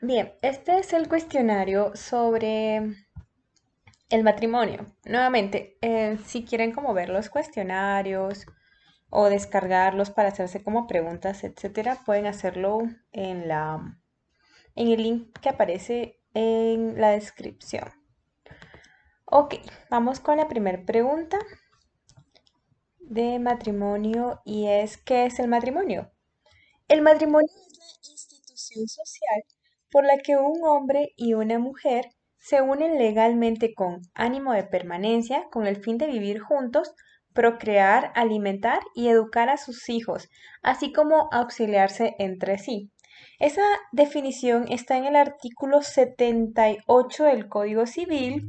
Bien, este es el cuestionario sobre el matrimonio. Nuevamente, eh, si quieren como ver los cuestionarios o descargarlos para hacerse como preguntas, etcétera, pueden hacerlo en la en el link que aparece en la descripción. Ok, vamos con la primera pregunta de matrimonio y es ¿qué es el matrimonio? El matrimonio es la institución social por la que un hombre y una mujer se unen legalmente con ánimo de permanencia, con el fin de vivir juntos, procrear, alimentar y educar a sus hijos, así como auxiliarse entre sí. Esa definición está en el artículo 78 del Código Civil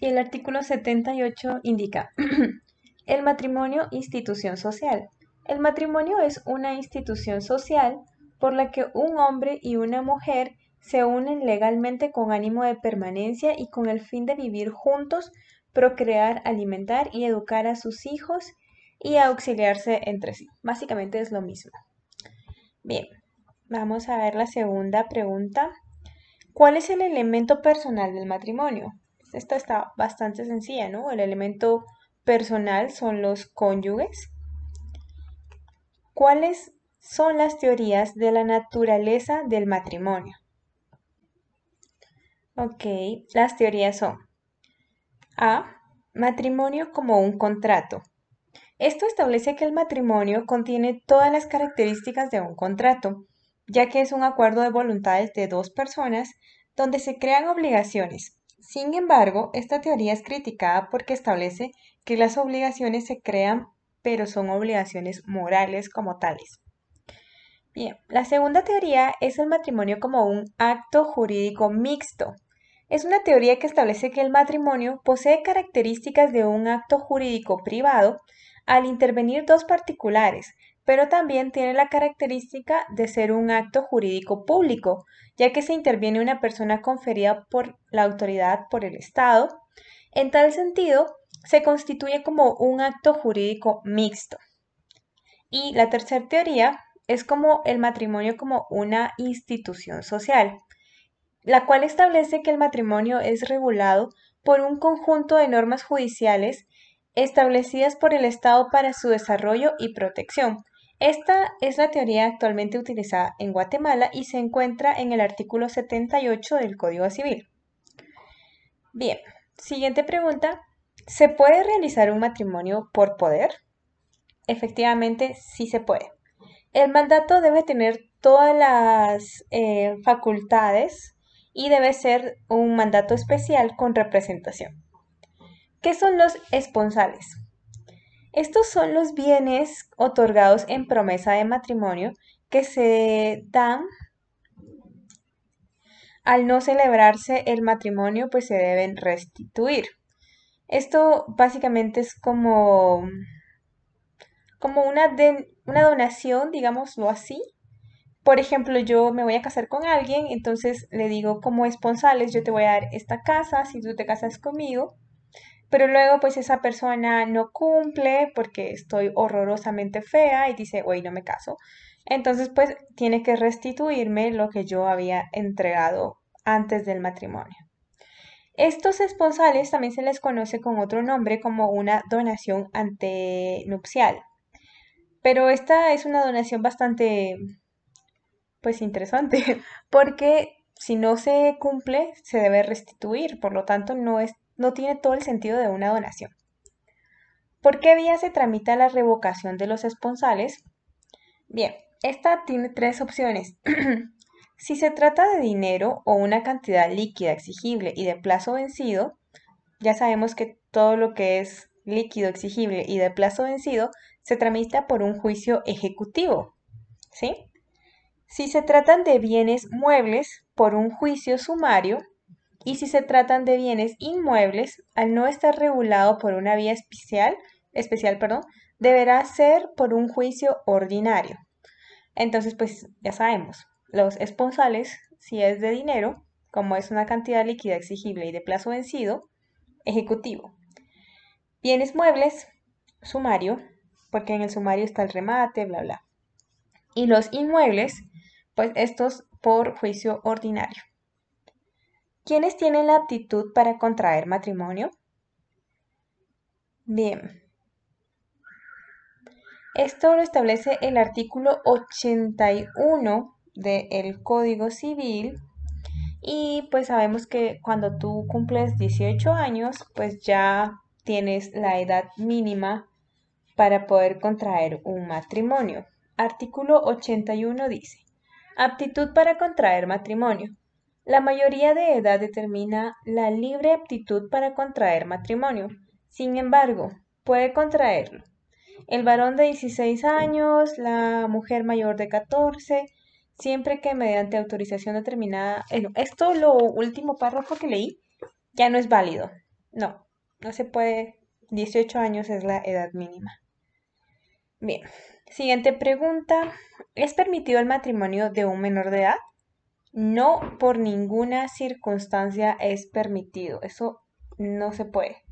y el artículo 78 indica el matrimonio institución social. El matrimonio es una institución social por la que un hombre y una mujer se unen legalmente con ánimo de permanencia y con el fin de vivir juntos, procrear, alimentar y educar a sus hijos y auxiliarse entre sí. Básicamente es lo mismo. Bien, vamos a ver la segunda pregunta. ¿Cuál es el elemento personal del matrimonio? Esta está bastante sencilla, ¿no? El elemento personal son los cónyuges. ¿Cuáles son las teorías de la naturaleza del matrimonio? Ok, las teorías son A. Matrimonio como un contrato. Esto establece que el matrimonio contiene todas las características de un contrato, ya que es un acuerdo de voluntades de dos personas donde se crean obligaciones. Sin embargo, esta teoría es criticada porque establece que las obligaciones se crean, pero son obligaciones morales como tales. Bien, la segunda teoría es el matrimonio como un acto jurídico mixto. Es una teoría que establece que el matrimonio posee características de un acto jurídico privado al intervenir dos particulares, pero también tiene la característica de ser un acto jurídico público, ya que se interviene una persona conferida por la autoridad por el Estado. En tal sentido, se constituye como un acto jurídico mixto. Y la tercera teoría es como el matrimonio como una institución social, la cual establece que el matrimonio es regulado por un conjunto de normas judiciales establecidas por el Estado para su desarrollo y protección. Esta es la teoría actualmente utilizada en Guatemala y se encuentra en el artículo 78 del Código Civil. Bien, siguiente pregunta. ¿Se puede realizar un matrimonio por poder? Efectivamente, sí se puede. El mandato debe tener todas las eh, facultades y debe ser un mandato especial con representación. ¿Qué son los esponsales? Estos son los bienes otorgados en promesa de matrimonio que se dan al no celebrarse el matrimonio, pues se deben restituir. Esto básicamente es como como una, una donación, digámoslo así. Por ejemplo, yo me voy a casar con alguien, entonces le digo como esponsales, yo te voy a dar esta casa si tú te casas conmigo. Pero luego pues esa persona no cumple porque estoy horrorosamente fea y dice, oye, no me caso. Entonces pues tiene que restituirme lo que yo había entregado antes del matrimonio. Estos esponsales también se les conoce con otro nombre como una donación antenupcial. Pero esta es una donación bastante, pues interesante, porque si no se cumple, se debe restituir, por lo tanto no, es, no tiene todo el sentido de una donación. ¿Por qué vía se tramita la revocación de los esponsales? Bien, esta tiene tres opciones. si se trata de dinero o una cantidad líquida exigible y de plazo vencido, ya sabemos que todo lo que es líquido exigible y de plazo vencido se tramita por un juicio ejecutivo. ¿sí? Si se tratan de bienes muebles, por un juicio sumario, y si se tratan de bienes inmuebles, al no estar regulado por una vía especial, especial, perdón, deberá ser por un juicio ordinario. Entonces, pues ya sabemos, los esponsales, si es de dinero, como es una cantidad líquida exigible y de plazo vencido, ejecutivo. Bienes muebles, sumario, porque en el sumario está el remate, bla, bla. Y los inmuebles, pues estos por juicio ordinario. ¿Quiénes tienen la aptitud para contraer matrimonio? Bien. Esto lo establece el artículo 81 del Código Civil y pues sabemos que cuando tú cumples 18 años, pues ya tienes la edad mínima para poder contraer un matrimonio. Artículo 81 dice, aptitud para contraer matrimonio. La mayoría de edad determina la libre aptitud para contraer matrimonio. Sin embargo, puede contraerlo el varón de 16 años, la mujer mayor de 14, siempre que mediante autorización determinada. Esto, lo último párrafo que leí, ya no es válido. No, no se puede. 18 años es la edad mínima. Bien, siguiente pregunta. ¿Es permitido el matrimonio de un menor de edad? No, por ninguna circunstancia es permitido. Eso no se puede.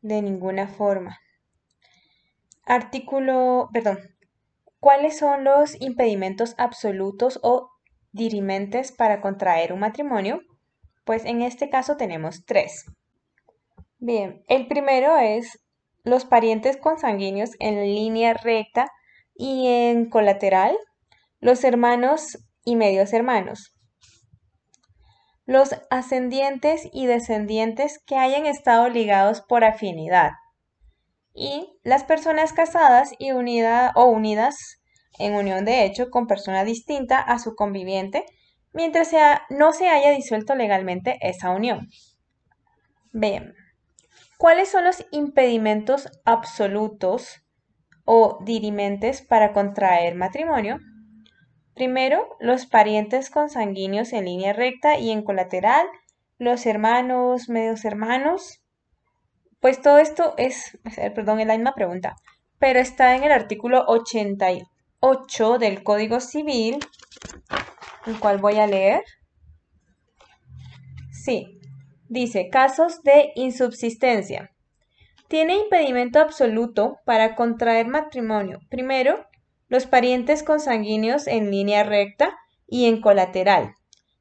De ninguna forma. Artículo, perdón. ¿Cuáles son los impedimentos absolutos o dirimentes para contraer un matrimonio? Pues en este caso tenemos tres. Bien, el primero es los parientes consanguíneos en línea recta y en colateral, los hermanos y medios hermanos, los ascendientes y descendientes que hayan estado ligados por afinidad, y las personas casadas y unida, o unidas en unión de hecho con persona distinta a su conviviente mientras sea, no se haya disuelto legalmente esa unión. Bien, ¿cuáles son los impedimentos absolutos o dirimentes para contraer matrimonio? Primero, los parientes consanguíneos en línea recta y en colateral, los hermanos, medios hermanos, pues todo esto es, perdón, es la misma pregunta, pero está en el artículo 88 del Código Civil, el cual voy a leer. Sí, dice, casos de insubsistencia. Tiene impedimento absoluto para contraer matrimonio. Primero, los parientes consanguíneos en línea recta y en colateral,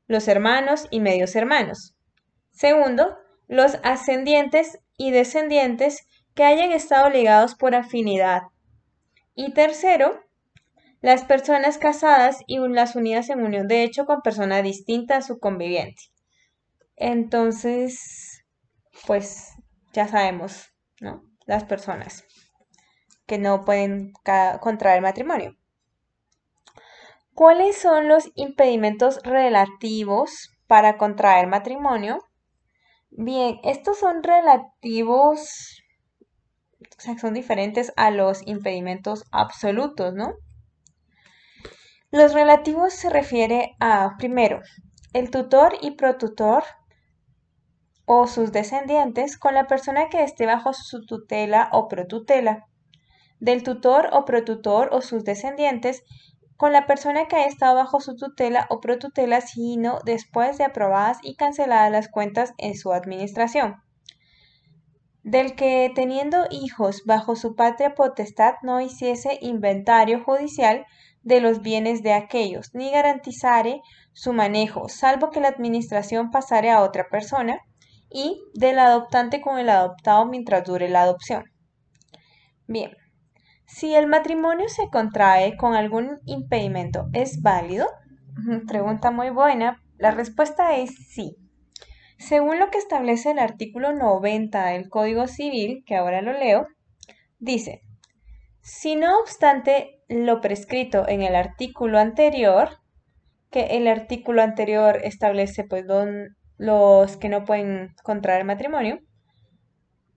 los hermanos y medios hermanos. Segundo, los ascendientes y descendientes que hayan estado ligados por afinidad. Y tercero, las personas casadas y las unidas en unión de hecho con persona distinta a su conviviente. Entonces, pues ya sabemos, ¿no? Las personas que no pueden contraer matrimonio. ¿Cuáles son los impedimentos relativos para contraer matrimonio? Bien, estos son relativos, o sea, son diferentes a los impedimentos absolutos, ¿no? Los relativos se refiere a, primero, el tutor y protutor o sus descendientes con la persona que esté bajo su tutela o protutela, del tutor o protutor o sus descendientes con la persona que haya estado bajo su tutela o protutela, sino después de aprobadas y canceladas las cuentas en su administración. Del que teniendo hijos bajo su patria potestad no hiciese inventario judicial de los bienes de aquellos, ni garantizare su manejo, salvo que la administración pasare a otra persona, y del adoptante con el adoptado mientras dure la adopción. Bien, si el matrimonio se contrae con algún impedimento, ¿es válido? Pregunta muy buena. La respuesta es sí. Según lo que establece el artículo 90 del Código Civil, que ahora lo leo, dice, si no obstante lo prescrito en el artículo anterior, que el artículo anterior establece pues los que no pueden contraer matrimonio,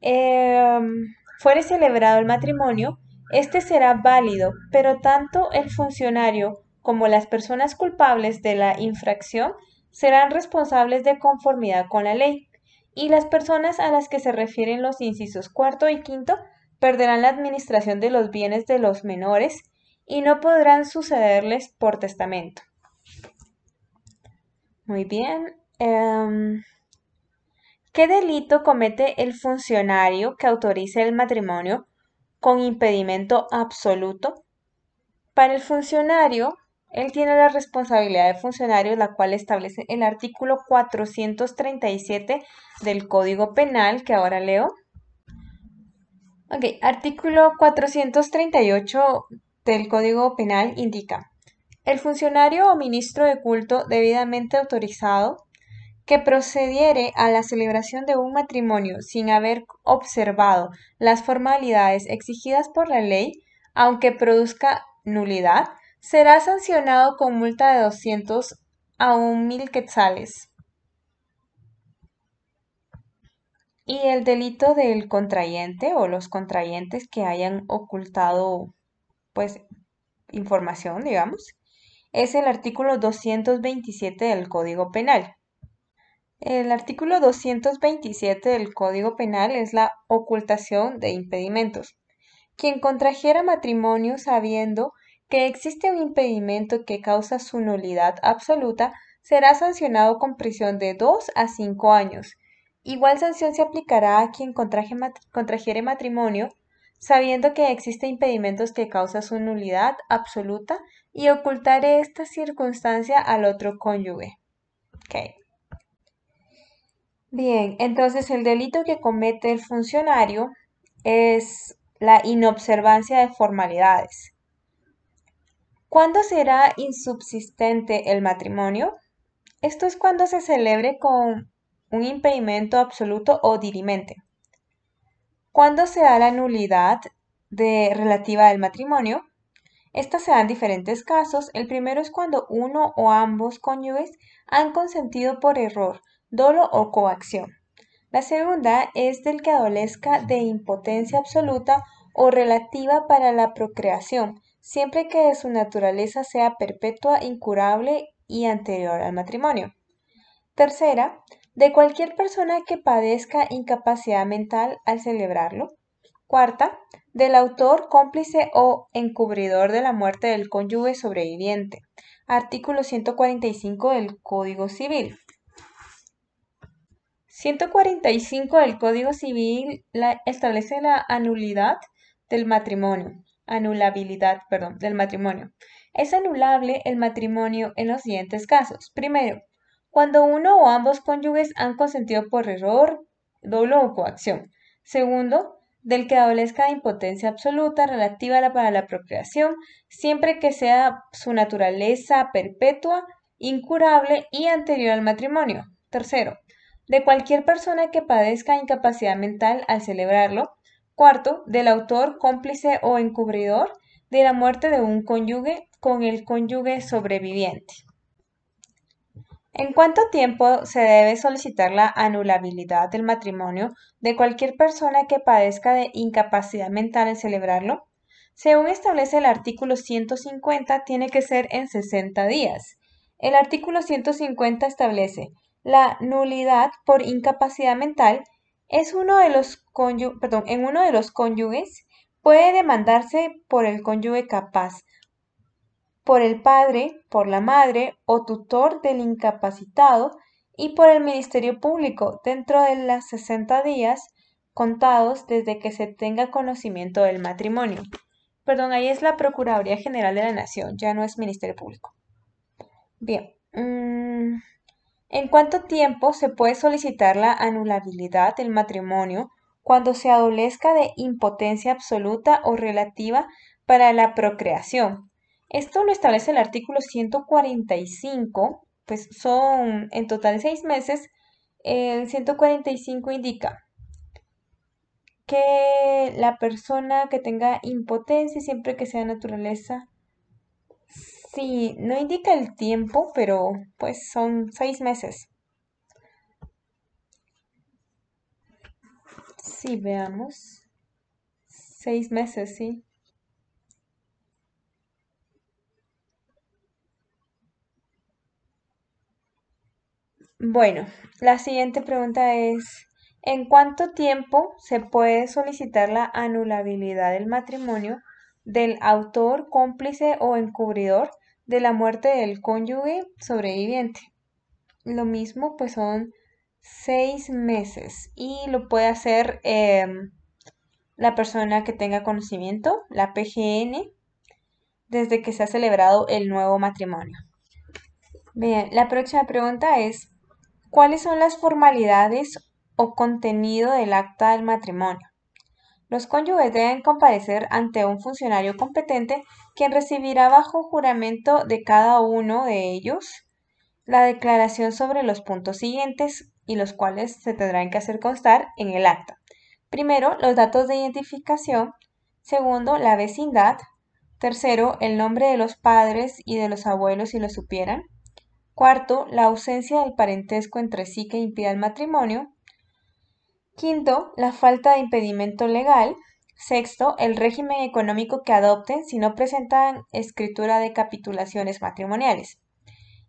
em, fuere celebrado el matrimonio, este será válido, pero tanto el funcionario como las personas culpables de la infracción serán responsables de conformidad con la ley, y las personas a las que se refieren los incisos cuarto y quinto perderán la administración de los bienes de los menores y no podrán sucederles por testamento. Muy bien. Em, ¿Qué delito comete el funcionario que autorice el matrimonio con impedimento absoluto. Para el funcionario, Él tiene la responsabilidad de funcionario, la cual establece el artículo 437 del Código Penal, que ahora leo. Ok, artículo 438 del Código Penal indica, el funcionario o ministro de culto debidamente autorizado que procediere a la celebración de un matrimonio sin haber observado las formalidades exigidas por la ley, aunque produzca nulidad, será sancionado con multa de 200 a 1000 quetzales. Y el delito del contrayente o los contrayentes que hayan ocultado pues información, digamos, es el artículo 227 del Código Penal. El artículo 227 del Código Penal es la ocultación de impedimentos. Quien contrajera matrimonio sabiendo que existe un impedimento que causa su nulidad absoluta, será sancionado con prisión de 2 a 5 años. Igual sanción se aplicará a quien contrajere matrimonio sabiendo que existen impedimentos que causa su nulidad absoluta y ocultar esta circunstancia al otro cónyuge. Bien, entonces el delito que comete el funcionario es la inobservancia de formalidades. ¿Cuándo será insubsistente el matrimonio? Esto es cuando se celebre con un impedimento absoluto o dirimente. ¿Cuándo se da la nulidad de, relativa al matrimonio? Esta se da en diferentes casos. El primero es cuando uno o ambos cónyuges han consentido por error, dolo o coacción. La segunda es del que adolezca de impotencia absoluta o relativa para la procreación, siempre que su naturaleza sea perpetua, incurable y anterior al matrimonio. Tercera, de cualquier persona que padezca incapacidad mental al celebrarlo. Cuarta, del autor, cómplice o encubridor de la muerte del cónyuge sobreviviente. Artículo 145 del Código Civil. 145 del Código Civil establece la anulidad del matrimonio anulabilidad, perdón, del matrimonio. Es anulable el matrimonio en los siguientes casos. Primero, cuando uno o ambos cónyuges han consentido por error, doble o coacción. Segundo, del que adolezca de impotencia absoluta relativa la, para la procreación, siempre que sea su naturaleza perpetua, incurable y anterior al matrimonio. Tercero, de cualquier persona que padezca incapacidad mental al celebrarlo, Cuarto, del autor, cómplice o encubridor de la muerte de un cónyuge con el cónyuge sobreviviente. ¿En cuánto tiempo se debe solicitar la anulabilidad del matrimonio de cualquier persona que padezca de incapacidad mental en celebrarlo? Según establece el artículo 150, tiene que ser en 60 días. El artículo 150 establece la nulidad por incapacidad mental es uno de los perdón, en uno de los cónyuges puede demandarse por el cónyuge capaz, por el padre, por la madre o tutor del incapacitado y por el Ministerio Público dentro de los 60 días contados desde que se tenga conocimiento del matrimonio. Perdón, ahí es la Procuraduría General de la Nación, ya no es Ministerio Público. Bien. Mm, ¿En cuánto tiempo se puede solicitar la anulabilidad del matrimonio cuando se adolezca de impotencia absoluta o relativa para la procreación? Esto lo establece el artículo 145, pues son en total seis meses. El 145 indica que la persona que tenga impotencia, siempre que sea naturaleza Sí, no indica el tiempo, pero pues son seis meses. Sí, veamos. Seis meses, sí. Bueno, la siguiente pregunta es, ¿en cuánto tiempo se puede solicitar la anulabilidad del matrimonio del autor, cómplice o encubridor de la muerte del cónyuge sobreviviente. Lo mismo, pues son seis meses y lo puede hacer em, la persona que tenga conocimiento, la PGN, desde que se ha celebrado el nuevo matrimonio. Bien, la próxima pregunta es, ¿cuáles son las formalidades o contenido del acta del matrimonio? Los cónyuges deben comparecer ante un funcionario competente quien recibirá bajo juramento de cada uno de ellos la declaración sobre los puntos siguientes y los cuales se tendrán que hacer constar en el acta. Primero, los datos de identificación. Segundo, la vecindad. Tercero, el nombre de los padres y de los abuelos si lo supieran. Cuarto, la ausencia del parentesco entre sí que impida el matrimonio. Quinto, la falta de impedimento legal. Sexto, el régimen económico que adopten si no presentan escritura de capitulaciones matrimoniales.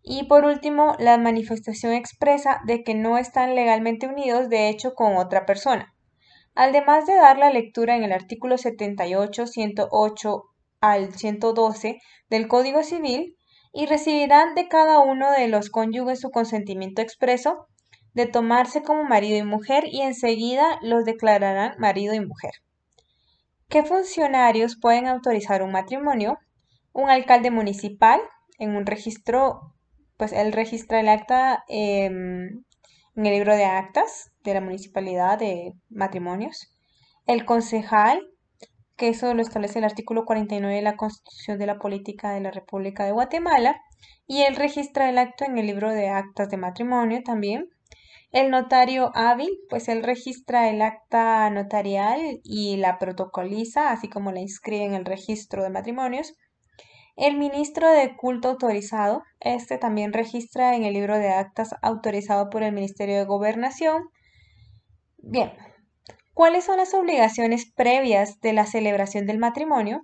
Y por último, la manifestación expresa de que no están legalmente unidos de hecho con otra persona. Además de dar la lectura en el artículo 78, 108 al 112 del Código Civil y recibirán de cada uno de los cónyuges su consentimiento expreso de tomarse como marido y mujer y enseguida los declararán marido y mujer. ¿Qué funcionarios pueden autorizar un matrimonio? Un alcalde municipal en un registro, pues él registra el acta em, en el libro de actas de la municipalidad de matrimonios. El concejal, que eso lo establece el artículo 49 de la Constitución de la Política de la República de Guatemala. Y él registra el acto en el libro de actas de matrimonio también. El notario hábil, pues él registra el acta notarial y la protocoliza, así como la inscribe en el registro de matrimonios. El ministro de culto autorizado, este también registra en el libro de actas autorizado por el Ministerio de Gobernación. Bien, ¿cuáles son las obligaciones previas de la celebración del matrimonio?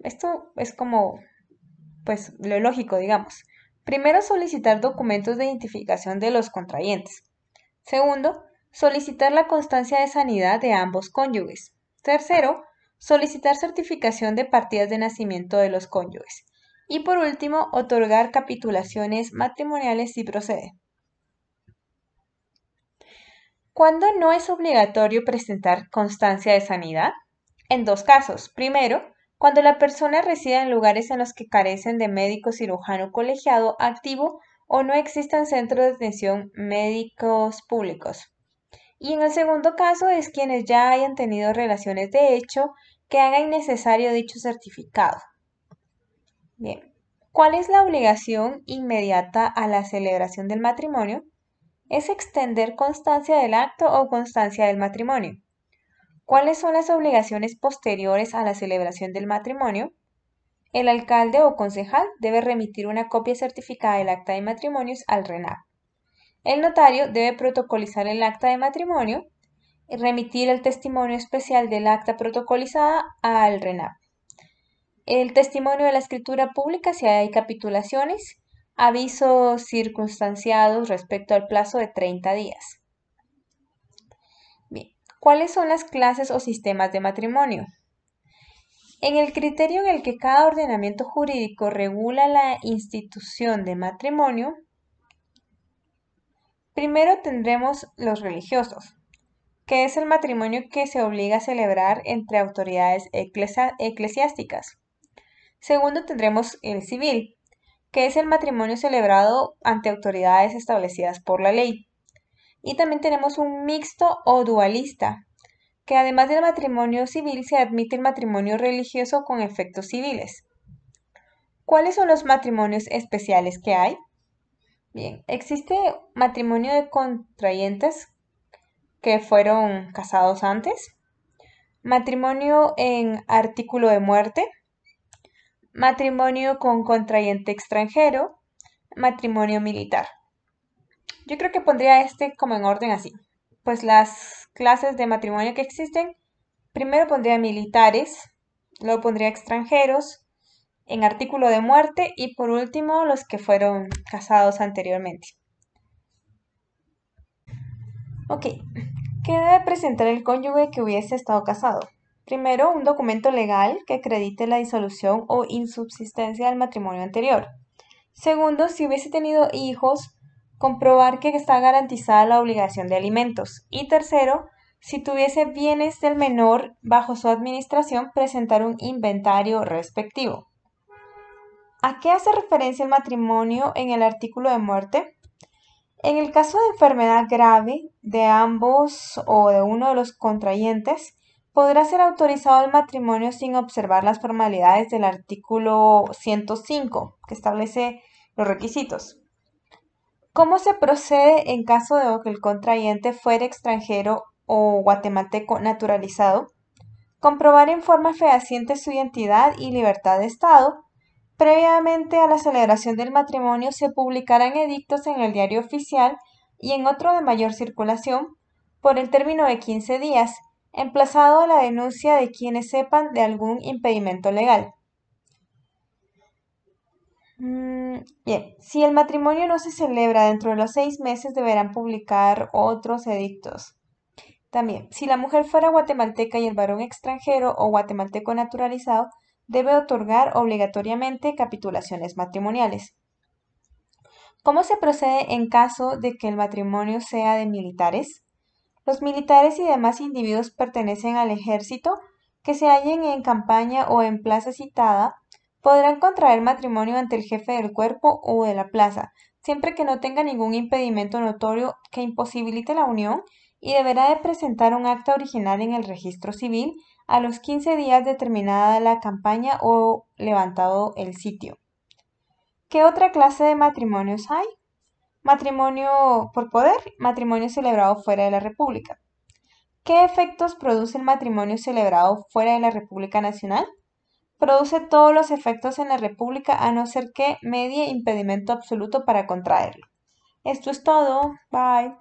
Esto es como, pues, lo lógico, digamos. Primero, solicitar documentos de identificación de los contrayentes. Segundo, solicitar la constancia de sanidad de ambos cónyuges. Tercero, solicitar certificación de partidas de nacimiento de los cónyuges. Y por último, otorgar capitulaciones matrimoniales si procede. ¿Cuándo no es obligatorio presentar constancia de sanidad? En dos casos. Primero, cuando la persona reside en lugares en los que carecen de médico cirujano colegiado activo o no existan centros de atención médicos públicos. Y en el segundo caso es quienes ya hayan tenido relaciones de hecho que hagan innecesario dicho certificado. Bien, ¿cuál es la obligación inmediata a la celebración del matrimonio? Es extender constancia del acto o constancia del matrimonio. ¿Cuáles son las obligaciones posteriores a la celebración del matrimonio? El alcalde o concejal debe remitir una copia certificada del acta de matrimonios al RENAP. El notario debe protocolizar el acta de matrimonio y remitir el testimonio especial del acta protocolizada al RENAP. El testimonio de la escritura pública si hay capitulaciones, avisos circunstanciados respecto al plazo de 30 días. Bien, ¿cuáles son las clases o sistemas de matrimonio? En el criterio en el que cada ordenamiento jurídico regula la institución de matrimonio, primero tendremos los religiosos, que es el matrimonio que se obliga a celebrar entre autoridades eclesiásticas. Segundo tendremos el civil, que es el matrimonio celebrado ante autoridades establecidas por la ley. Y también tenemos un mixto o dualista, que además del matrimonio civil se admite el matrimonio religioso con efectos civiles. ¿Cuáles son los matrimonios especiales que hay? Bien, existe matrimonio de contrayentes que fueron casados antes, matrimonio en artículo de muerte, matrimonio con contrayente extranjero, matrimonio militar. Yo creo que pondría este como en orden así pues las clases de matrimonio que existen, primero pondría militares, luego pondría extranjeros, en artículo de muerte y por último los que fueron casados anteriormente. Ok, ¿qué debe presentar el cónyuge que hubiese estado casado? Primero, un documento legal que acredite la disolución o insubsistencia del matrimonio anterior. Segundo, si hubiese tenido hijos, comprobar que está garantizada la obligación de alimentos. Y tercero, si tuviese bienes del menor bajo su administración, presentar un inventario respectivo. ¿A qué hace referencia el matrimonio en el artículo de muerte? En el caso de enfermedad grave de ambos o de uno de los contrayentes, podrá ser autorizado el matrimonio sin observar las formalidades del artículo 105, que establece los requisitos. ¿Cómo se procede en caso de que el contrayente fuera extranjero o guatemalteco naturalizado? Comprobar en forma fehaciente su identidad y libertad de Estado. Previamente a la celebración del matrimonio se publicarán edictos en el diario oficial y en otro de mayor circulación por el término de 15 días, emplazado a la denuncia de quienes sepan de algún impedimento legal. Mm, bien, si el matrimonio no se celebra dentro de los seis meses, deberán publicar otros edictos. También, si la mujer fuera guatemalteca y el varón extranjero o guatemalteco naturalizado, debe otorgar obligatoriamente capitulaciones matrimoniales. ¿Cómo se procede en caso de que el matrimonio sea de militares? Los militares y demás individuos pertenecen al ejército que se hallen en campaña o en plaza citada podrán contraer matrimonio ante el jefe del cuerpo o de la plaza, siempre que no tenga ningún impedimento notorio que imposibilite la unión y deberá de presentar un acta original en el registro civil a los 15 días de terminada la campaña o levantado el sitio. ¿Qué otra clase de matrimonios hay? Matrimonio por poder, matrimonio celebrado fuera de la República. ¿Qué efectos produce el matrimonio celebrado fuera de la República Nacional? Produce todos los efectos en la República a no ser que medie impedimento absoluto para contraerlo. Esto es todo. Bye.